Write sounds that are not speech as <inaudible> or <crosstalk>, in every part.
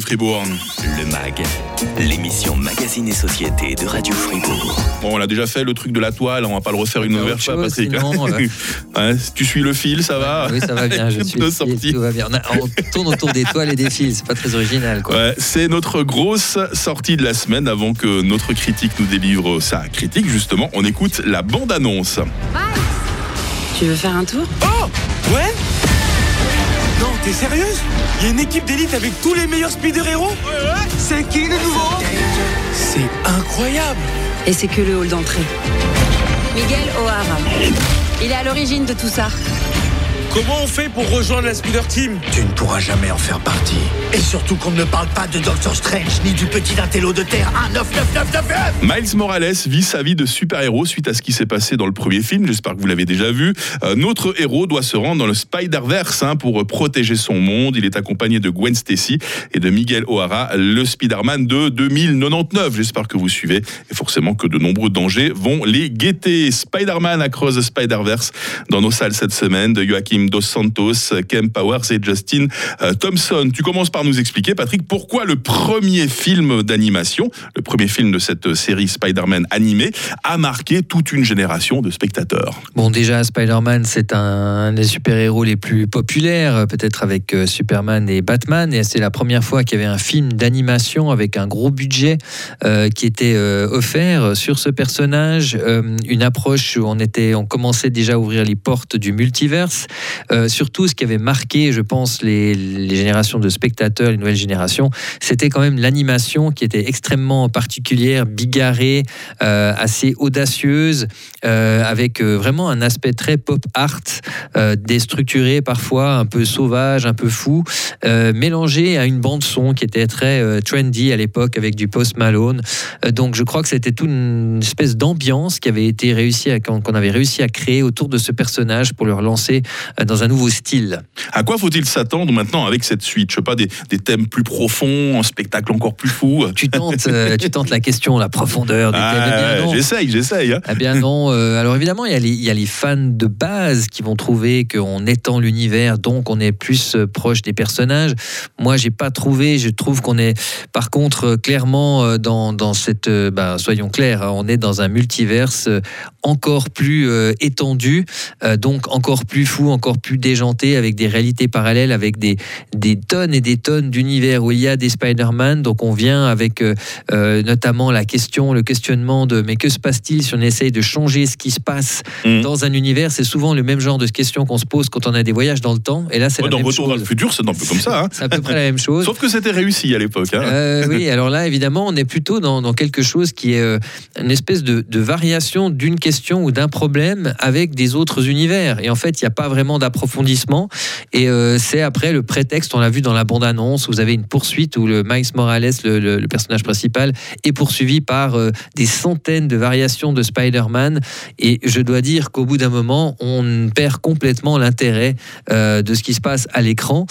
Fribourg. Le MAG, l'émission Magazine et Société de Radio Fribourg. Bon, on a déjà fait le truc de la toile, on va pas le refaire une nouvelle autre fois, Patrick. sinon, euh. <laughs> Ouais, tu suis le fil, ça va Oui, ça va bien. <laughs> Je suis tout va bien. On, a- on tourne autour des toiles et des fils. C'est pas très original, quoi. Ouais, c'est notre grosse sortie de la semaine avant que notre critique nous délivre sa critique. Justement, on écoute la bande-annonce. Tu veux faire un tour? Oh Ouais t'es sérieuse? Il y a une équipe d'élite avec tous les meilleurs speeder-héros C'est qui les nouveaux C'est incroyable Et c'est que le hall d'entrée. Miguel O'Hara. Il est à l'origine de tout ça. Comment on fait pour rejoindre la speeder team Tu ne pourras jamais en faire partie. Et surtout qu'on ne parle pas de Doctor Strange ni du petit intello de Terre 19999 Miles Morales vit sa vie de super-héros suite à ce qui s'est passé dans le premier film. J'espère que vous l'avez déjà vu. Euh, notre héros doit se rendre dans le Spider-Verse hein, pour protéger son monde. Il est accompagné de Gwen Stacy et de Miguel O'Hara, le Spider-Man de 2099. J'espère que vous suivez et forcément que de nombreux dangers vont les guetter. Spider-Man Across the Spider-Verse dans nos salles cette semaine de Joachim Dos Santos, Kem Powers et Justin euh, Thompson. Tu commences par nous expliquer, Patrick, pourquoi le premier film d'animation, le premier film de cette série Spider-Man animée, a marqué toute une génération de spectateurs? Bon, déjà, Spider-Man, c'est un des super-héros les plus populaires, peut-être avec euh, Superman et Batman. Et c'est la première fois qu'il y avait un film d'animation avec un gros budget euh, qui était offert sur ce personnage. Une approche où on, était, on commençait déjà à ouvrir les portes du multiverse. Euh, surtout, ce qui avait marqué, je pense, les, générations de spectateurs, les nouvelles générations, c'était quand même l'animation qui était extrêmement particulière, bigarrée, euh, assez audacieuse, euh, avec vraiment un aspect très pop art, déstructuré parfois, un peu sauvage, un peu fou, mélangé à une bande son qui était très trendy à l'époque avec du Post Malone. Donc je crois que c'était toute une espèce d'ambiance qui avait été réussi à, qu'on avait réussi à créer autour de ce personnage pour le relancer dans un nouveau style. À quoi faut-il s'attendre maintenant avec cette suite? Je sais pas, des, des thèmes plus profonds, un spectacle encore plus fou Tu tentes, euh, <laughs> tu tentes la question, la profondeur du thème. Eh Ah, non. J'essaye, j'essaye. hein. Eh bien non. <laughs> euh, alors évidemment, il y, a les, il y a les fans de base qui vont trouver qu'on étend l'univers, donc on est plus euh, proche des personnages. Moi, j'ai pas trouvé. Je trouve qu'on est, par contre, clairement dans, dans cette, bah, soyons clairs, hein, on est dans un multiverse encore plus étendu, donc encore plus fou, encore plus déjanté, avec des réalités parallèles, avec des, des tonnes et des tonnes d'univers où il y a des Spider-Man. Donc on vient avec euh, euh, notamment la question, le questionnement de mais que se passe-t-il si on essaye de changer ce qui se passe Mhm. dans un univers? C'est souvent le même genre de question qu'on se pose quand on a des voyages dans le temps. Et là, c'est Ouais, dans même Retour chose. dans le futur, c'est un peu comme ça. hein. C'est à peu près la même chose. Sauf que c'était réussi à l'époque. hein. Euh, oui, <laughs> alors là, évidemment, on est plutôt dans, dans quelque chose qui est euh, une espèce de, de variation d'une question ou d'un problème avec des autres univers. Et en fait, il n'y a pas vraiment d'approfondissement. Et euh, c'est après le prétexte, on l'a vu dans la bande-annonce, vous avez une poursuite où le Miles Morales, le, le- le personnage principal, est poursuivi par euh, des centaines de variations de Spider-Man. Et je dois dire qu'au bout d'un moment, on perd complètement l'intérêt euh, de ce qui se passe à l'écran.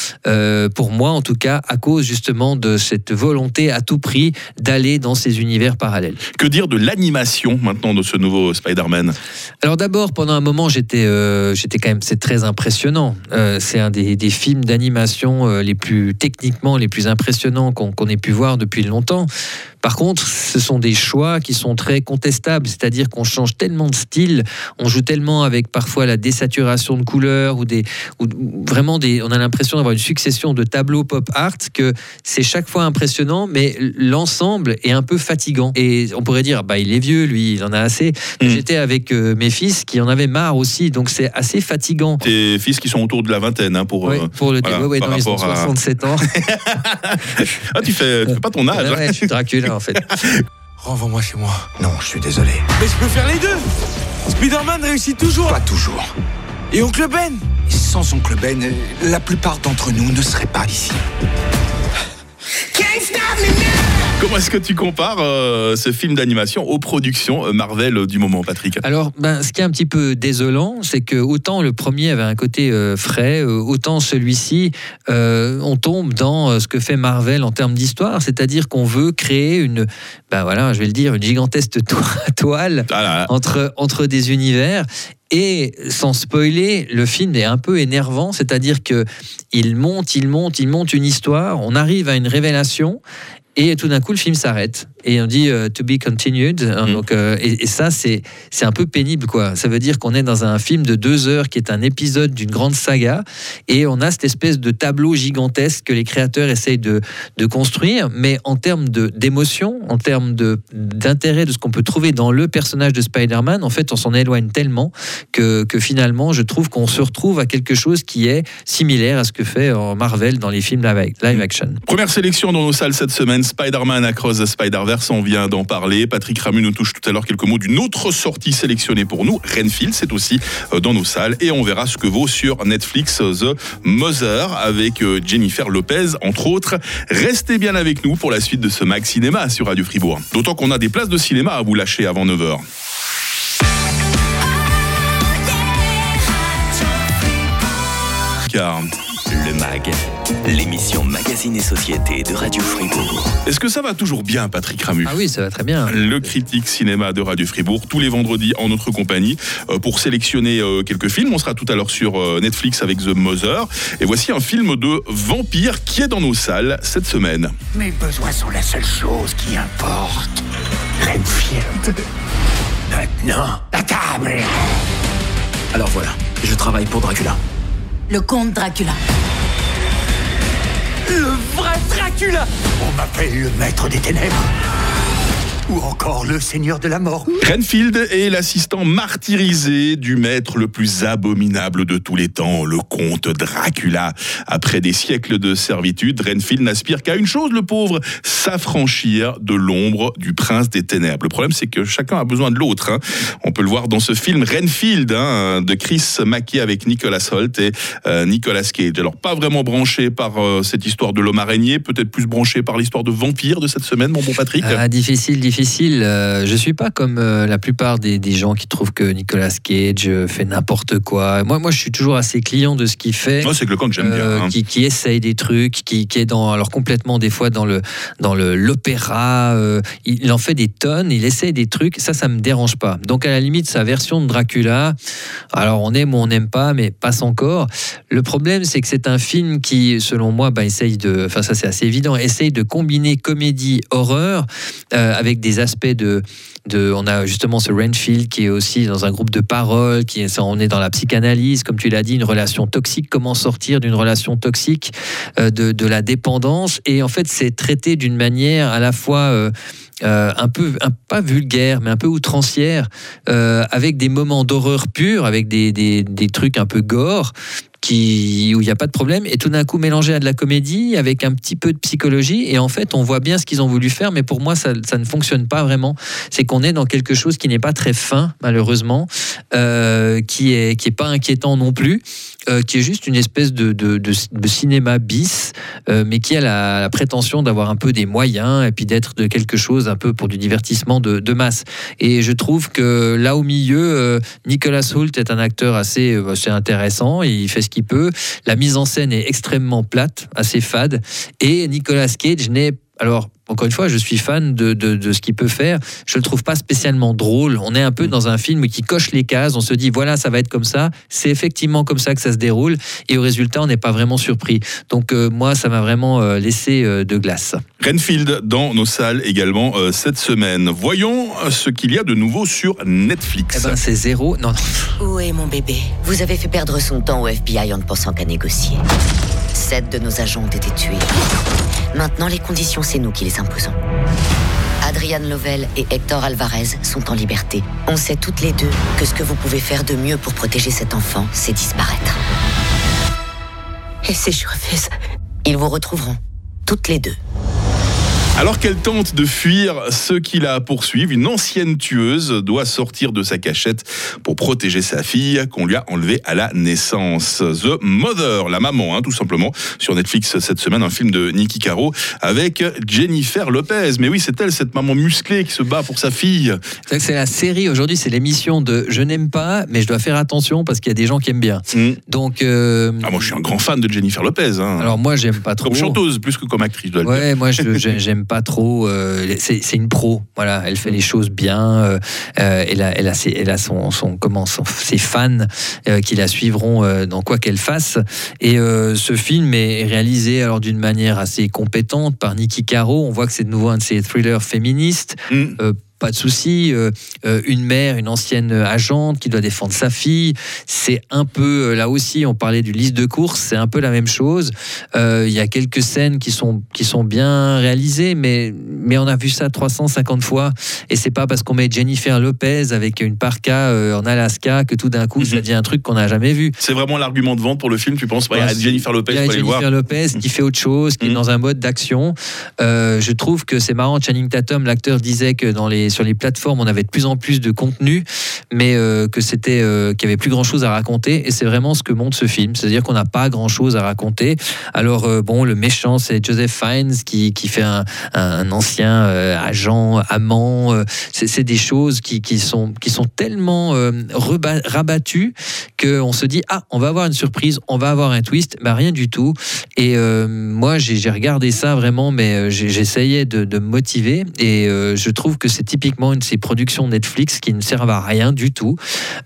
Pour moi, en tout cas, à cause justement de cette volonté à tout prix d'aller dans ces univers parallèles. Que dire de l'animation maintenant de ce nouveau Spider-Man? Alors d'abord, pendant un moment, j'étais, j'étais quand même, c'est très Euh, c'est un des, films d'animation euh, les plus techniquement les plus impressionnants qu'on ait pu voir depuis longtemps. Par contre, ce sont des choix qui sont très contestables, c'est-à-dire qu'on change tellement de style, on joue tellement avec parfois la désaturation de couleurs ou des, ou vraiment des, on a l'impression d'avoir une succession de tableaux pop art que c'est chaque fois impressionnant, mais l'ensemble est un peu fatigant. Et on pourrait dire, bah il est vieux, lui, il en a assez. Mais Mm. J'étais avec euh, mes fils qui en avaient marre aussi, donc c'est assez fatigant. Tes fils qui sont autour de la vingtaine hein, pour. Ouais, euh, pour le voilà, ouais, ouais, non, ils ont rapport à- 67 ans. <laughs> Ah, tu fais, tu fais pas ton <laughs> âge. Ouais, hein. je suis Dracula en fait. <laughs> Renvoie-moi chez moi. Non, je suis désolé. Mais je peux faire les deux Spider-Man réussit toujours Pas toujours. Et Oncle Ben Sans Oncle Ben, la plupart d'entre nous ne seraient pas ici. Comment est-ce que tu compares euh, ce film d'animation aux productions euh, Marvel euh, du moment, Patrick? Alors, ben, ce qui est un petit peu désolant, c'est que autant le premier avait un côté euh, frais, euh, autant celui-ci, on tombe dans ce que fait Marvel en termes d'histoire, c'est-à-dire qu'on veut créer une, ben voilà, je vais le dire, une gigantesque <laughs> to- toile Ah là là. entre, entre des univers. Et sans spoiler, le film est un peu énervant, c'est-à-dire que il monte, il monte, il monte une histoire, on arrive à une révélation et tout d'un coup, le film s'arrête et on dit euh, to be continued. Hein, Mm. Donc, euh, et, et ça, c'est c'est un peu pénible, quoi. Ça veut dire qu'on est dans un film de deux heures qui est un épisode d'une grande saga et on a cette espèce de tableau gigantesque que les créateurs essayent de, de construire. Mais en termes de- d'émotion, en termes de- d'intérêt de, ce qu'on peut trouver dans le personnage de Spider-Man, en fait, on s'en éloigne tellement que, que finalement, je trouve qu'on se retrouve à quelque chose qui est similaire à ce que fait euh, Marvel dans les films live, live action. Première sélection dans nos salles cette semaine, Spider-Man Across the Spider-Verse, on vient d'en parler. Patrick Ramu nous touche tout à l'heure quelques mots d'une autre sortie sélectionnée pour nous. Renfield, c'est aussi euh, dans nos salles. Et on verra ce que vaut sur Netflix euh, The Mother avec euh, Jennifer Lopez, entre autres. Restez bien avec nous pour la suite de ce Mag Cinéma sur Radio Fribourg. D'autant qu'on a des places de cinéma à vous lâcher avant 9h. Car Le MAG, l'émission Magazine et Société de Radio Fribourg. est-ce que ça va toujours bien, Patrick Ramu Ah oui, ça va très bien. le critique cinéma de Radio Fribourg, tous les vendredis en notre compagnie, euh, pour sélectionner euh, quelques films. On sera tout à l'heure sur euh, Netflix avec The Mother. Et voici un film de vampire qui est dans nos salles cette semaine. Mes besoins sont la seule chose qui importe. Renfield. Maintenant, la table. Alors voilà, je travaille pour Dracula. Le comte Dracula. Le vrai Dracula On m'appelle le maître des ténèbres. Ou encore le seigneur de la mort. Renfield est l'assistant martyrisé du maître le plus abominable de tous les temps, le comte Dracula. Après des siècles de servitude, Renfield n'aspire qu'à une chose, le pauvre, s'affranchir de l'ombre du prince des ténèbres. Le problème, c'est que chacun a besoin de l'autre. hein. On peut le voir dans ce film Renfield hein, de Chris Mackie avec Nicolas Holt et euh, Nicolas Cage. Alors, pas vraiment branché par euh, cette histoire de l'homme araignée, peut-être plus branché par l'histoire de vampire de cette semaine, mon bon Patrick. Ah, difficile, difficile. Euh, je suis pas comme euh, la plupart des, des gens qui trouvent que Nicolas Cage euh, fait n'importe quoi. Moi, moi, je suis toujours assez client de ce qu'il fait. Moi, c'est que le camp que j'aime euh, bien. hein. qui, qui essaye des trucs, qui, qui est dans alors complètement des fois dans le dans le l'opéra. il, il en fait des tonnes, il essaye des trucs. Ça, ça me dérange pas. Donc à la limite, sa version de Dracula. Alors on aime ou on n'aime pas, mais passe encore. Le problème, c'est que c'est un film qui, selon moi, bah, essaye de. Enfin, ça c'est assez évident. Essaye de combiner comédie horreur euh, avec des aspects de on a justement ce Renfield qui est aussi dans un groupe de paroles, qui est, on est dans la psychanalyse, comme tu l'as dit, une relation toxique, comment sortir d'une relation toxique, euh, de, la dépendance? Et en fait, c'est traité d'une manière à la fois euh, euh, un peu, pas vulgaire, mais un peu outrancière, avec des moments d'horreur pure, avec des, des, des trucs un peu gore. Où il n'y a pas de problème, et tout d'un coup mélangé à de la comédie avec un petit peu de psychologie, et en fait on voit bien ce qu'ils ont voulu faire, mais pour moi ça, ne fonctionne pas vraiment. C'est qu'on est dans quelque chose qui n'est pas très fin, malheureusement, euh, qui est qui est pas inquiétant non plus, euh, qui est juste une espèce de, cinéma bis, euh, mais qui a la, prétention d'avoir un peu des moyens et puis d'être de quelque chose un peu pour du divertissement de, masse. Et je trouve que là au milieu, Nicolas Hoult est un acteur assez, assez intéressant, il fait ce qu'il peut. La mise en scène est extrêmement plate, assez fade, et Nicolas Cage n'est alors, encore une fois, je suis fan de, de, de ce qu'il peut faire. Je le trouve pas spécialement drôle. On est un peu dans un film qui coche les cases. On se dit, voilà, ça va être comme ça. C'est effectivement comme ça que ça se déroule. Et au résultat, on n'est pas vraiment surpris. Donc, euh, moi, ça m'a vraiment euh, laissé euh, de glace. Renfield dans nos salles également euh, cette semaine. Voyons ce qu'il y a de nouveau sur Netflix. Eh ben, c'est zéro. Non, non. Où est mon bébé? Vous avez fait perdre son temps au FBI en ne pensant qu'à négocier. Sept de nos agents ont été tués. Maintenant, les conditions, c'est nous qui les imposons. Adrian Lovell et Hector Alvarez sont en liberté. On sait toutes les deux que ce que vous pouvez faire de mieux pour protéger cet enfant, c'est disparaître. Et si je refuse? Ils vous retrouveront. Toutes les deux. Alors qu'elle tente de fuir ceux qui la poursuivent, une ancienne tueuse doit sortir de sa cachette pour protéger sa fille qu'on lui a enlevée à la naissance. The Mother, la maman, hein, tout simplement, sur Netflix cette semaine, un film de Nicky Caro avec Jennifer Lopez. Mais oui, c'est elle, cette maman musclée qui se bat pour sa fille. C'est vrai que c'est la série. Aujourd'hui, c'est l'émission de Je n'aime pas, mais je dois faire attention parce qu'il y a des gens qui aiment bien. Mm. Donc, euh, Ah, moi, je suis un grand fan de Jennifer Lopez. hein. alors moi, j'aime pas trop. comme chanteuse, plus que comme actrice, je dois le dire. Ouais, moi j'aime pas trop. euh, c'est une pro, voilà. Elle fait les choses bien. euh, euh, elle a, elle a, ses, elle a son, son, comment, son- ses fans euh, qui la suivront euh, dans quoi qu'elle fasse. Et ce film est réalisé alors d'une manière assez compétente par Nikki Caro. On voit que c'est de nouveau un de ces thrillers féministes. Mm. Pas de souci. euh, euh, une mère, une ancienne agente qui doit défendre sa fille. C'est un peu, euh, là aussi, on parlait du liste de courses, c'est un peu la même chose. Il y a quelques scènes qui sont, qui sont bien réalisées, mais, mais on a vu ça 350 fois. Et c'est pas parce qu'on met Jennifer Lopez avec une parka euh, en Alaska que tout d'un coup, ça Mhm. devient un truc qu'on n'a jamais vu. C'est vraiment l'argument de vente pour le film, tu penses? Ouais, Jennifer Lopez, Il y a voir. Jennifer Lopez qui fait autre chose, qui est Mhm. dans un mode d'action. Euh, je trouve que c'est marrant. Channing Tatum, l'acteur, disait que dans les, sur les plateformes, on avait de plus en plus de contenu, mais euh, que c'était euh, qu'il y avait plus grand chose à raconter. Et c'est vraiment ce que montre ce film, c'est-à-dire qu'on n'a pas grand chose à raconter. Alors bon, le méchant, c'est Joseph Fiennes qui, qui fait un, un ancien euh, agent, amant. euh, c'est des choses qui, sont qui sont tellement euh, rabattues qu'on se dit ah on va avoir une surprise, on va avoir un twist, bah rien du tout. Et moi j'ai regardé ça vraiment, mais j'essayais de, de me motiver et je trouve que c'est typiquement une de ces productions Netflix qui ne servent à rien du tout.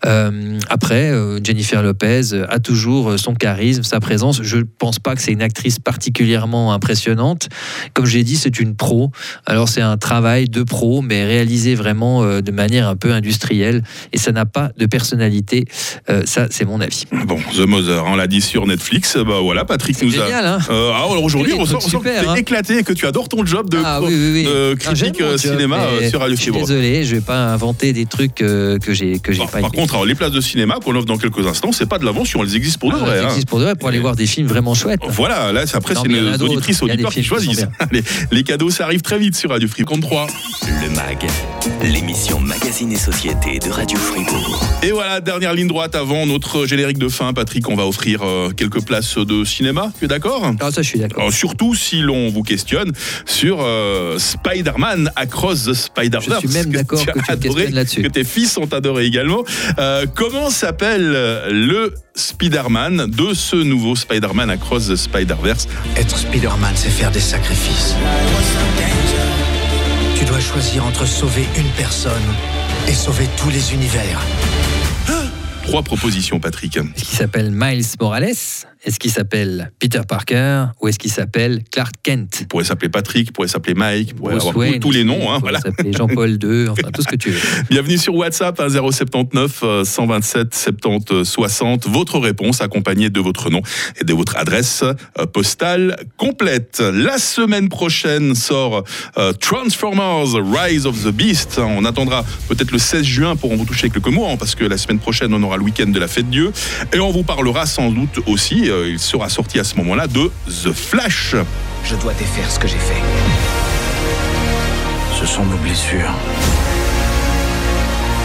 Après Jennifer Lopez a toujours son charisme, sa présence. Je pense pas que c'est une actrice particulièrement impressionnante. Comme j'ai dit, c'est une pro. Alors c'est un travail de pro, mais réalisé vraiment euh, de manière un peu industrielle et ça n'a pas de personnalité. Euh, ça, c'est mon avis. Bon, The Mother, on l'a dit sur Netflix. Bah voilà, Patrick nous a. Génial, hein Euh, ah, alors aujourd'hui, on sent, trucs on sent que super, t'es hein. éclaté et que tu adores ton job de, Ah oui, oui, oui. de Ah, critique euh, job, cinéma euh, sur Radio Je suis Fibre. désolé, je vais pas inventer des trucs que j'ai que j'ai Par, pas par contre, alors, les places de cinéma qu'on offre dans quelques instants, c'est pas de l'invention, elles existent pour de Ah, vrai. ça hein. existe pour de vrai, pour aller voir des films vraiment chouettes. Voilà, là, après, c'est les a auditrices, a auditeurs qui choisissent. <laughs> les cadeaux, ça arrive très vite sur Radio Free. 33. Le MAG, l'émission Magazine et Société de Radio Fribourg. Et voilà, dernière ligne droite avant notre générique de fin. Patrick, on va offrir euh, quelques places de cinéma. Tu es d'accord? Ah, ça, je suis d'accord. Euh, surtout si l'on vous questionne sur euh, Spider-Man Across the Spider-Verse. Je suis même d'accord que as tu me là-dessus. que tes fils ont adoré également. Euh, comment s'appelle le Spider-Man de ce nouveau Spider-Man Across the Spider-Verse? Être Spider-Man, c'est faire des sacrifices. Tu dois choisir entre sauver une personne et sauver tous les univers. Trois propositions, Patrick. Qu'il s'appelle Miles Morales Est-ce qu'il s'appelle Peter Parker Ou est-ce qu'il s'appelle Clark Kent Il pourrait s'appeler Patrick, il pourrait s'appeler Mike, il pourrait Bruce avoir tous- Wayne tous les noms. hein, il pourrait voilà. s'appeler Jean-Paul <laughs> II, enfin tout ce que tu veux. Bienvenue sur WhatsApp hein, 079 euh, 127 70 60. Votre réponse accompagnée de votre nom et de votre adresse euh, postale complète. La semaine prochaine sort euh, Transformers Rise of the Beast. On attendra peut-être le 16 juin pour en vous toucher quelques mots hein, parce que la semaine prochaine on aura le week-end de la fête Dieu et on vous parlera sans doute aussi, euh, il sera sorti à ce moment-là, de The Flash. Je dois défaire ce que j'ai fait. Ce sont nos blessures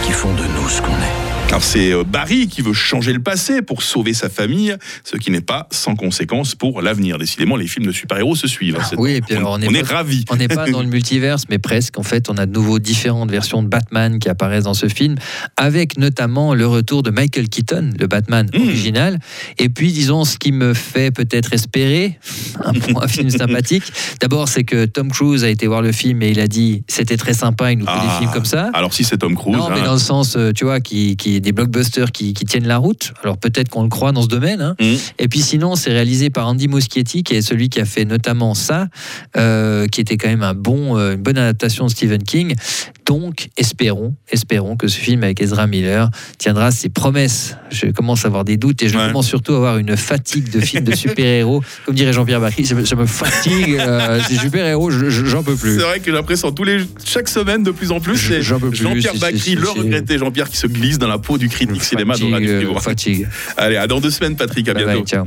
qui font de nous ce qu'on est. Alors c'est euh, Barry qui veut changer le passé pour sauver sa famille, ce qui n'est pas sans conséquence pour l'avenir. Décidément, les films de super-héros se suivent. hein, c'est- oui, et puis on, alors, on est on est pas- ravis. On n'est pas dans le <laughs> multiverse, mais presque. En fait, on a de nouveau différentes versions de Batman qui apparaissent dans ce film, avec notamment le retour de Michael Keaton, le Batman Mm. original. Et puis, disons, ce qui me fait peut-être espérer un, un film <laughs> sympathique, d'abord, c'est que Tom Cruise a été voir le film et il a dit c'était très sympa, il nous fait Ah, des films comme ça. Alors si c'est Tom Cruise, Non, mais hein, dans le sens, euh, tu vois, qui, qui des blockbusters qui, qui tiennent la route. Alors peut-être qu'on le croit dans ce domaine. hein. Mm. Et puis sinon, c'est réalisé par Andy Muschietti, qui est celui qui a fait notamment ça, euh, qui était quand même un bon, euh, une bonne adaptation de Stephen King. Donc, espérons, espérons que ce film avec Ezra Miller tiendra ses promesses. Je commence à avoir des doutes et je Ouais. commence surtout à avoir une fatigue de films de <laughs> super-héros. Comme dirait Jean-Pierre Bacry, ça me, ça me fatigue. euh, ces <laughs> super-héros, je- je- j'en peux plus. c'est vrai que l'impression tous les chaque semaine de plus en plus, c'est J'en peux plus, Jean-Pierre Bacry, le regretté Jean-Pierre qui se glisse dans la peau du critique cinéma Fatigue, Radio euh, Fribourg. fatigue. Allez, à dans deux semaines, Patrick, à Bye bientôt. bye, ciao.